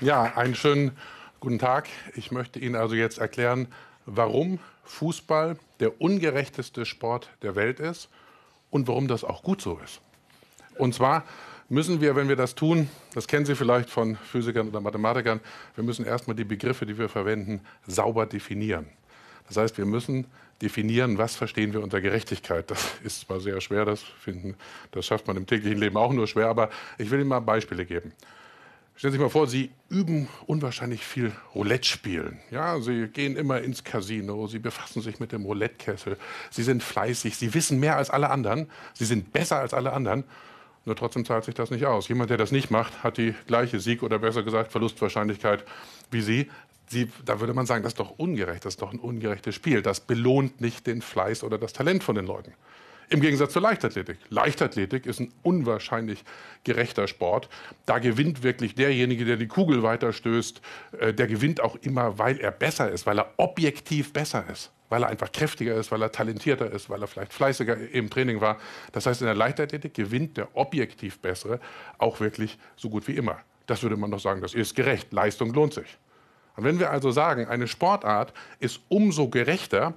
Ja, einen schönen guten Tag. Ich möchte Ihnen also jetzt erklären, warum Fußball der ungerechteste Sport der Welt ist und warum das auch gut so ist. Und zwar müssen wir, wenn wir das tun, das kennen Sie vielleicht von Physikern oder Mathematikern, wir müssen erstmal die Begriffe, die wir verwenden, sauber definieren. Das heißt, wir müssen definieren, was verstehen wir unter Gerechtigkeit. Das ist zwar sehr schwer, das finden, das schafft man im täglichen Leben auch nur schwer, aber ich will Ihnen mal Beispiele geben. Stellen Sie sich mal vor, Sie üben unwahrscheinlich viel Roulette spielen. Ja, Sie gehen immer ins Casino, Sie befassen sich mit dem Roulette-Kessel, Sie sind fleißig, Sie wissen mehr als alle anderen, Sie sind besser als alle anderen. Nur trotzdem zahlt sich das nicht aus. Jemand, der das nicht macht, hat die gleiche Sieg- oder besser gesagt Verlustwahrscheinlichkeit wie Sie. Sie, da würde man sagen, das ist doch ungerecht, das ist doch ein ungerechtes Spiel. Das belohnt nicht den Fleiß oder das Talent von den Leuten. Im Gegensatz zur Leichtathletik. Leichtathletik ist ein unwahrscheinlich gerechter Sport. Da gewinnt wirklich derjenige, der die Kugel weiterstößt. Äh, der gewinnt auch immer, weil er besser ist, weil er objektiv besser ist. Weil er einfach kräftiger ist, weil er talentierter ist, weil er vielleicht fleißiger im Training war. Das heißt, in der Leichtathletik gewinnt der objektiv Bessere auch wirklich so gut wie immer. Das würde man doch sagen, das ist gerecht. Leistung lohnt sich. Und wenn wir also sagen, eine Sportart ist umso gerechter,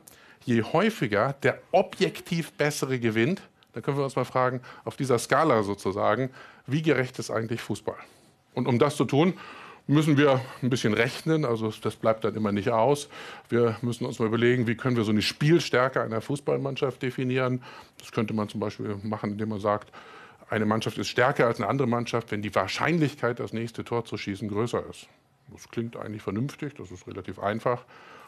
je häufiger der objektiv Bessere gewinnt, dann können wir uns mal fragen, auf dieser Skala sozusagen, wie gerecht ist eigentlich Fußball? Und um das zu tun, müssen wir ein bisschen rechnen, also das bleibt dann immer nicht aus. Wir müssen uns mal überlegen, wie können wir so eine Spielstärke einer Fußballmannschaft definieren. Das könnte man zum Beispiel machen, indem man sagt, eine Mannschaft ist stärker als eine andere Mannschaft, wenn die Wahrscheinlichkeit, das nächste Tor zu schießen, größer ist. Das klingt eigentlich vernünftig, das ist relativ einfach.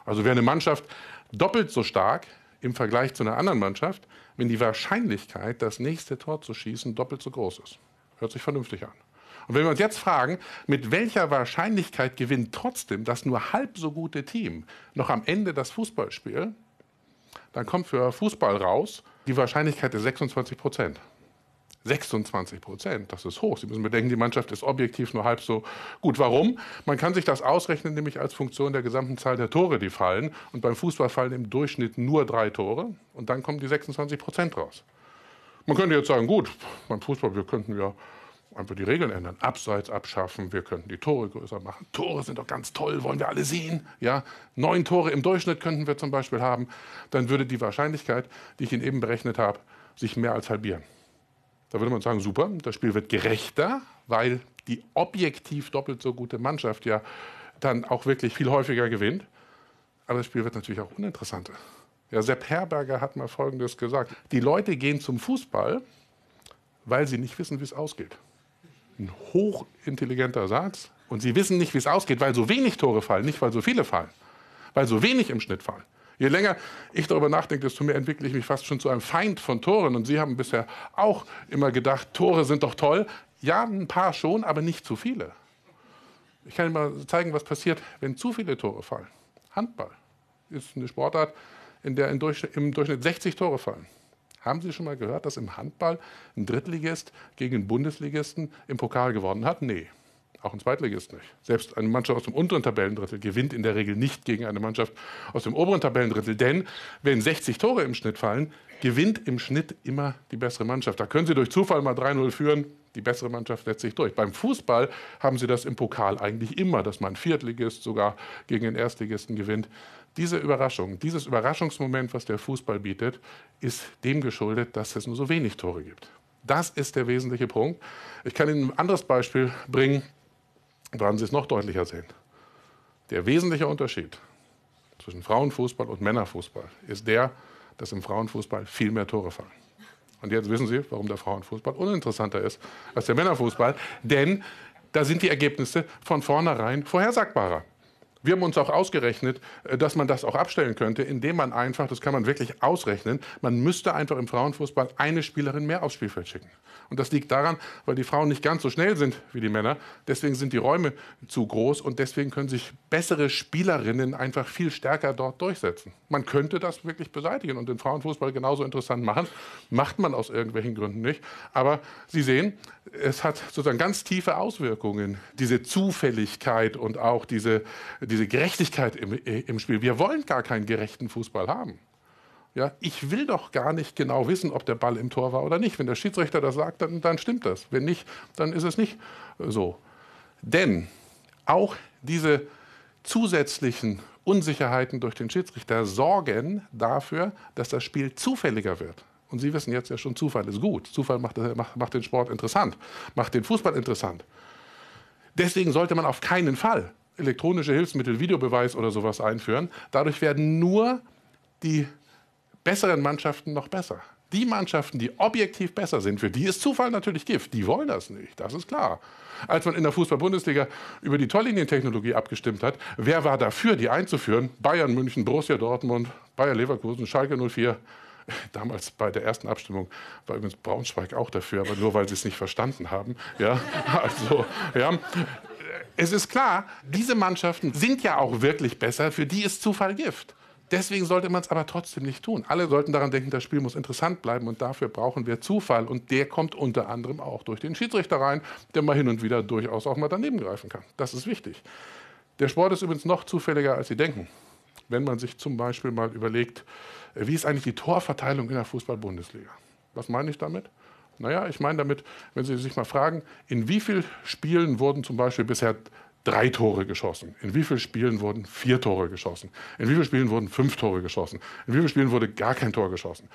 Also wäre eine Mannschaft doppelt so stark im Vergleich zu einer anderen Mannschaft, wenn die Wahrscheinlichkeit, das nächste Tor zu schießen, doppelt so groß ist. Hört sich vernünftig an. Und wenn wir uns jetzt fragen, mit welcher Wahrscheinlichkeit gewinnt trotzdem das nur halb so gute Team noch am Ende das Fußballspiel, dann kommt für Fußball raus, die Wahrscheinlichkeit ist 26 Prozent. 26 Prozent, das ist hoch. Sie müssen bedenken, die Mannschaft ist objektiv nur halb so gut. Warum? Man kann sich das ausrechnen, nämlich als Funktion der gesamten Zahl der Tore, die fallen. Und beim Fußball fallen im Durchschnitt nur drei Tore. Und dann kommen die 26 Prozent raus. Man könnte jetzt sagen, gut, beim Fußball, wir könnten ja einfach die Regeln ändern. Abseits abschaffen, wir könnten die Tore größer machen. Tore sind doch ganz toll, wollen wir alle sehen. Ja, neun Tore im Durchschnitt könnten wir zum Beispiel haben. Dann würde die Wahrscheinlichkeit, die ich Ihnen eben berechnet habe, sich mehr als halbieren. Da würde man sagen, super, das Spiel wird gerechter, weil die objektiv doppelt so gute Mannschaft ja dann auch wirklich viel häufiger gewinnt. Aber das Spiel wird natürlich auch uninteressanter. Ja, Sepp Herberger hat mal Folgendes gesagt. Die Leute gehen zum Fußball, weil sie nicht wissen, wie es ausgeht. Ein hochintelligenter Satz. Und sie wissen nicht, wie es ausgeht, weil so wenig Tore fallen, nicht weil so viele fallen. Weil so wenig im Schnitt fallen. Je länger ich darüber nachdenke, desto mehr entwickle ich mich fast schon zu einem Feind von Toren. Und Sie haben bisher auch immer gedacht, Tore sind doch toll. Ja, ein paar schon, aber nicht zu viele. Ich kann Ihnen mal zeigen, was passiert, wenn zu viele Tore fallen. Handball ist eine Sportart, in der im Durchschnitt 60 Tore fallen. Haben Sie schon mal gehört, dass im Handball ein Drittligist gegen einen Bundesligisten im Pokal gewonnen hat? Nee. Auch ein Zweitligist nicht. Selbst eine Mannschaft aus dem unteren Tabellendrittel gewinnt in der Regel nicht gegen eine Mannschaft aus dem oberen Tabellendrittel. Denn wenn 60 Tore im Schnitt fallen, gewinnt im Schnitt immer die bessere Mannschaft. Da können Sie durch Zufall mal 3-0 führen. Die bessere Mannschaft setzt sich durch. Beim Fußball haben Sie das im Pokal eigentlich immer, dass man Viertligist sogar gegen den Erstligisten gewinnt. Diese Überraschung, dieses Überraschungsmoment, was der Fußball bietet, ist dem geschuldet, dass es nur so wenig Tore gibt. Das ist der wesentliche Punkt. Ich kann Ihnen ein anderes Beispiel bringen werden Sie es noch deutlicher sehen. Der wesentliche Unterschied zwischen Frauenfußball und Männerfußball ist der, dass im Frauenfußball viel mehr Tore fallen. Und jetzt wissen Sie, warum der Frauenfußball uninteressanter ist als der Männerfußball. Denn da sind die Ergebnisse von vornherein vorhersagbarer. Wir haben uns auch ausgerechnet, äh, dass man das auch abstellen könnte, indem man einfach, das kann man wirklich ausrechnen, man müsste einfach im Frauenfußball eine Spielerin mehr aufs Spielfeld schicken. Und das liegt daran, weil die Frauen nicht ganz so schnell sind wie die Männer. Deswegen sind die Räume zu groß und deswegen können sich bessere Spielerinnen einfach viel stärker dort durchsetzen. Man könnte das wirklich beseitigen und den Frauenfußball genauso interessant machen. Macht man aus irgendwelchen Gründen nicht. Aber Sie sehen, es hat sozusagen ganz tiefe Auswirkungen, diese Zufälligkeit und auch diese, diese Gerechtigkeit im, im Spiel. Wir wollen gar keinen gerechten Fußball haben. Ja, ich will doch gar nicht genau wissen, ob der Ball im Tor war oder nicht. Wenn der Schiedsrichter das sagt, dann, dann stimmt das. Wenn nicht, dann ist es nicht so. Denn auch diese zusätzlichen Unsicherheiten durch den Schiedsrichter sorgen dafür, dass das Spiel zufälliger wird. Und Sie wissen jetzt ja schon, Zufall ist gut. Zufall macht, macht, macht den Sport interessant, macht den Fußball interessant. Deswegen sollte man auf keinen Fall elektronische Hilfsmittel, Videobeweis oder sowas einführen. Dadurch werden nur die besseren Mannschaften noch besser. Die Mannschaften, die objektiv besser sind, für die ist Zufall natürlich Gift. Die wollen das nicht, das ist klar. Als man in der Fußball-Bundesliga über die Torlinientechnologie abgestimmt hat, wer war dafür, die einzuführen? Bayern München, Borussia Dortmund, Bayer Leverkusen, Schalke 04. Damals bei der ersten Abstimmung war übrigens Braunschweig auch dafür, aber nur weil sie es nicht verstanden haben. Ja, also, ja. Es ist klar, diese Mannschaften sind ja auch wirklich besser, für die ist Zufall Gift. Deswegen sollte man es aber trotzdem nicht tun. Alle sollten daran denken, das Spiel muss interessant bleiben und dafür brauchen wir Zufall. Und der kommt unter anderem auch durch den Schiedsrichter rein, der mal hin und wieder durchaus auch mal daneben greifen kann. Das ist wichtig. Der Sport ist übrigens noch zufälliger, als Sie denken. Wenn man sich zum Beispiel mal überlegt, äh, wie ist eigentlich die Torverteilung in der Fußball-Bundesliga? Was meine ich damit? Naja, ich meine damit, wenn Sie sich mal fragen, in wie vielen Spielen wurden zum Beispiel bisher drei Tore geschossen? In wie vielen Spielen wurden vier Tore geschossen? In wie vielen Spielen wurden fünf Tore geschossen? In wie vielen Spielen wurde gar kein Tor geschossen?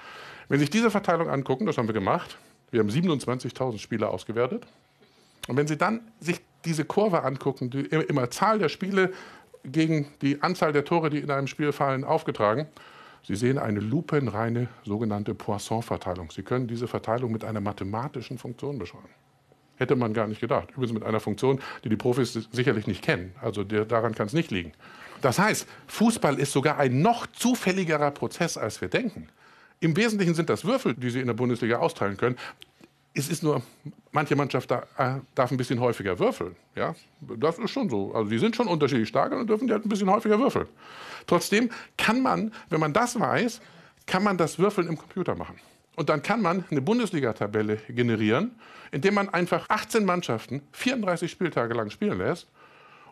Wenn Sie sich diese Verteilung angucken, das haben wir gemacht, wir haben 27.000 Spieler ausgewertet. Und wenn Sie dann sich diese Kurve angucken, die immer Zahl der Spiele gegen die Anzahl der Tore, die in einem Spiel fallen, aufgetragen, Sie sehen eine lupenreine sogenannte Poisson-Verteilung. Sie können diese Verteilung mit einer mathematischen Funktion beschreiben. Hätte man gar nicht gedacht. Übrigens mit einer Funktion, die die Profis sicherlich nicht kennen. Also der, daran kann es nicht liegen. Das heißt, Fußball ist sogar ein noch zufälligerer Prozess, als wir denken. Im Wesentlichen sind das Würfel, die Sie in der Bundesliga austeilen können. Es ist nur, manche Mannschaft da, äh, darf ein bisschen häufiger würfeln. Ja? Das ist schon so. Also die sind schon unterschiedlich stark und dürfen die halt ein bisschen häufiger würfeln. Trotzdem kann man, wenn man das weiß, kann man das Würfeln im Computer machen. Und dann kann man eine Bundesliga-Tabelle generieren, indem man einfach 18 Mannschaften 34 Spieltage lang spielen lässt.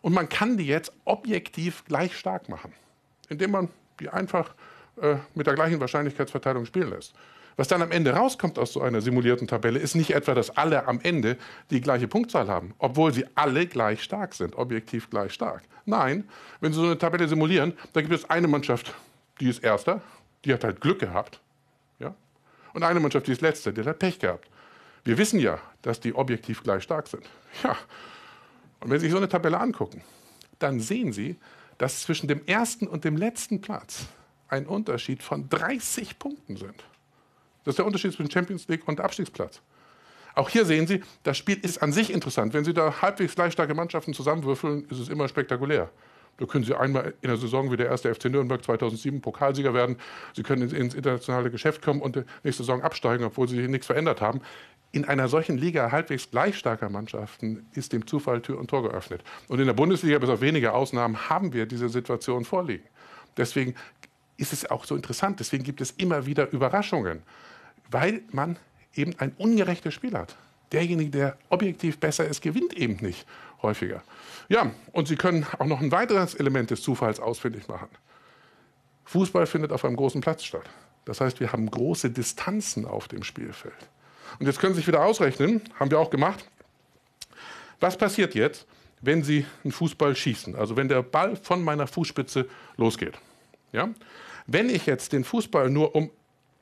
Und man kann die jetzt objektiv gleich stark machen, indem man die einfach äh, mit der gleichen Wahrscheinlichkeitsverteilung spielen lässt. Was dann am Ende rauskommt aus so einer simulierten Tabelle, ist nicht etwa, dass alle am Ende die gleiche Punktzahl haben, obwohl sie alle gleich stark sind, objektiv gleich stark. Nein, wenn Sie so eine Tabelle simulieren, da gibt es eine Mannschaft, die ist Erster, die hat halt Glück gehabt und eine Mannschaft, die ist letzte, die hat Pech gehabt. Wir wissen ja, dass die objektiv gleich stark sind. Ja. Und wenn Sie sich so eine Tabelle angucken, dann sehen Sie, dass zwischen dem ersten und dem letzten Platz ein Unterschied von 30 Punkten sind. Das ist der Unterschied zwischen Champions League und Abstiegsplatz. Auch hier sehen Sie, das Spiel ist an sich interessant. Wenn Sie da halbwegs gleich starke Mannschaften zusammenwürfeln, ist es immer spektakulär. Da können Sie einmal in der Saison wie der erste FC Nürnberg 2007 Pokalsieger werden. Sie können ins internationale Geschäft kommen und nächste Saison absteigen, obwohl Sie nichts verändert haben. In einer solchen Liga halbwegs gleich starker Mannschaften ist dem Zufall Tür und Tor geöffnet. Und in der Bundesliga, bis auf wenige Ausnahmen, haben wir diese Situation vorliegen. Deswegen ist es auch so interessant. Deswegen gibt es immer wieder Überraschungen, weil man eben ein ungerechtes Spiel hat. Derjenige, der objektiv besser ist, gewinnt eben nicht häufiger. Ja, und Sie können auch noch ein weiteres Element des Zufalls ausfindig machen. Fußball findet auf einem großen Platz statt. Das heißt, wir haben große Distanzen auf dem Spielfeld. Und jetzt können Sie sich wieder ausrechnen, haben wir auch gemacht. Was passiert jetzt, wenn Sie einen Fußball schießen? Also wenn der Ball von meiner Fußspitze losgeht. Ja? Wenn ich jetzt den Fußball nur um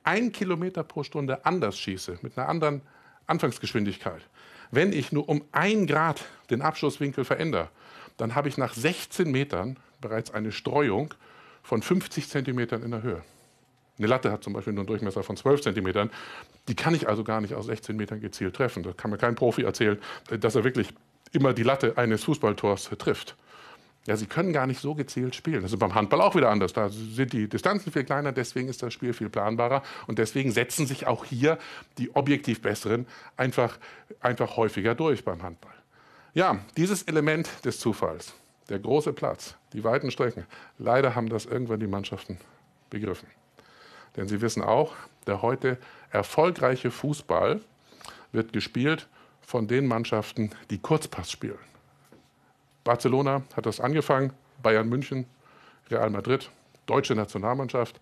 ein Kilometer pro Stunde anders schieße, mit einer anderen Anfangsgeschwindigkeit, wenn ich nur um ein Grad den Abschusswinkel verändere, dann habe ich nach 16 Metern bereits eine Streuung von 50 Zentimetern in der Höhe. Eine Latte hat zum Beispiel nur einen Durchmesser von 12 Zentimetern. Die kann ich also gar nicht aus 16 Metern gezielt treffen. Da kann mir kein Profi erzählen, dass er wirklich immer die Latte eines Fußballtors trifft. Ja, sie können gar nicht so gezielt spielen. Das ist beim Handball auch wieder anders. Da sind die Distanzen viel kleiner, deswegen ist das Spiel viel planbarer. Und deswegen setzen sich auch hier die objektiv Besseren einfach, einfach häufiger durch beim Handball. Ja, dieses Element des Zufalls, der große Platz, die weiten Strecken, leider haben das irgendwann die Mannschaften begriffen. Denn sie wissen auch, der heute erfolgreiche Fußball wird gespielt von den Mannschaften, die Kurzpass spielen. Barcelona hat das angefangen, Bayern München, Real Madrid, deutsche Nationalmannschaft.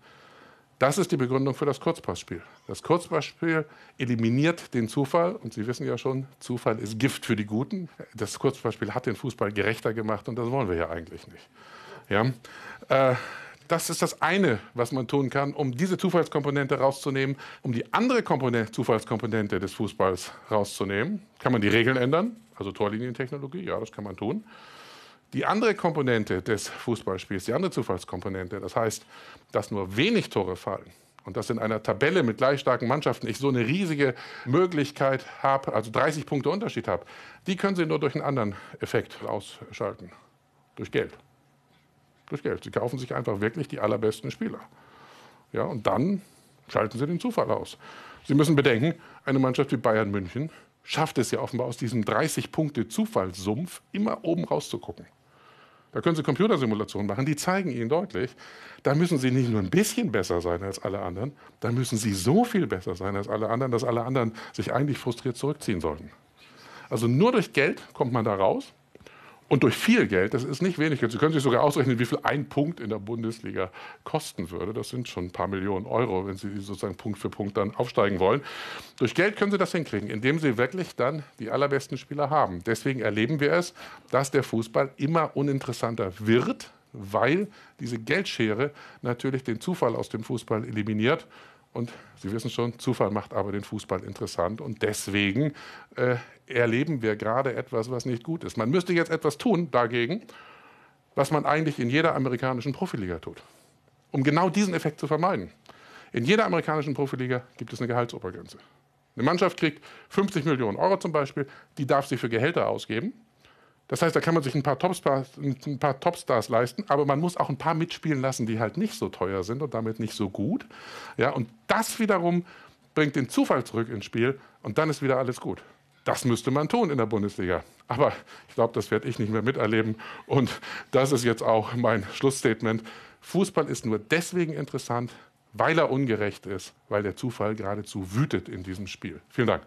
Das ist die Begründung für das Kurzpassspiel. Das Kurzballspiel eliminiert den Zufall. Und Sie wissen ja schon, Zufall ist Gift für die Guten. Das Kurzballspiel hat den Fußball gerechter gemacht und das wollen wir ja eigentlich nicht. Ja? Äh, das ist das eine, was man tun kann, um diese Zufallskomponente rauszunehmen. Um die andere Komponente, Zufallskomponente des Fußballs rauszunehmen, kann man die Regeln ändern. Also Torlinientechnologie, ja, das kann man tun. Die andere Komponente des Fußballspiels, die andere Zufallskomponente, das heißt, dass nur wenig Tore fallen, und dass in einer Tabelle mit gleich starken Mannschaften ich so eine riesige Möglichkeit habe, also 30 Punkte Unterschied habe, die können Sie nur durch einen anderen Effekt ausschalten. Durch Geld. Durch Geld. Sie kaufen sich einfach wirklich die allerbesten Spieler. Ja, und dann schalten Sie den Zufall aus. Sie müssen bedenken, eine Mannschaft wie Bayern München schafft es ja offenbar aus diesem 30-Punkte-Zufallssumpf immer oben rauszugucken. Da können Sie Computersimulationen machen, die zeigen Ihnen deutlich, da müssen Sie nicht nur ein bisschen besser sein als alle anderen, da müssen Sie so viel besser sein als alle anderen, dass alle anderen sich eigentlich frustriert zurückziehen sollten. Also nur durch Geld kommt man da raus. Und durch viel Geld, das ist nicht wenig Geld. Sie können sich sogar ausrechnen, wie viel ein Punkt in der Bundesliga kosten würde. Das sind schon ein paar Millionen Euro, wenn Sie sozusagen Punkt für Punkt dann aufsteigen wollen. Durch Geld können Sie das hinkriegen, indem Sie wirklich dann die allerbesten Spieler haben. Deswegen erleben wir es, dass der Fußball immer uninteressanter wird, weil diese Geldschere natürlich den Zufall aus dem Fußball eliminiert und Sie wissen schon, Zufall macht aber den Fußball interessant. Und deswegen äh, erleben wir gerade etwas, was nicht gut ist. Man müsste jetzt etwas tun dagegen, was man eigentlich in jeder amerikanischen Profiliga tut, um genau diesen Effekt zu vermeiden. In jeder amerikanischen Profiliga gibt es eine Gehaltsobergrenze. Eine Mannschaft kriegt 50 Millionen Euro zum Beispiel, die darf sie für Gehälter ausgeben. Das heißt, da kann man sich ein paar, Topstars, ein paar Topstars leisten, aber man muss auch ein paar mitspielen lassen, die halt nicht so teuer sind und damit nicht so gut. Ja, und das wiederum bringt den Zufall zurück ins Spiel und dann ist wieder alles gut. Das müsste man tun in der Bundesliga. Aber ich glaube, das werde ich nicht mehr miterleben. Und das ist jetzt auch mein Schlussstatement. Fußball ist nur deswegen interessant, weil er ungerecht ist, weil der Zufall geradezu wütet in diesem Spiel. Vielen Dank.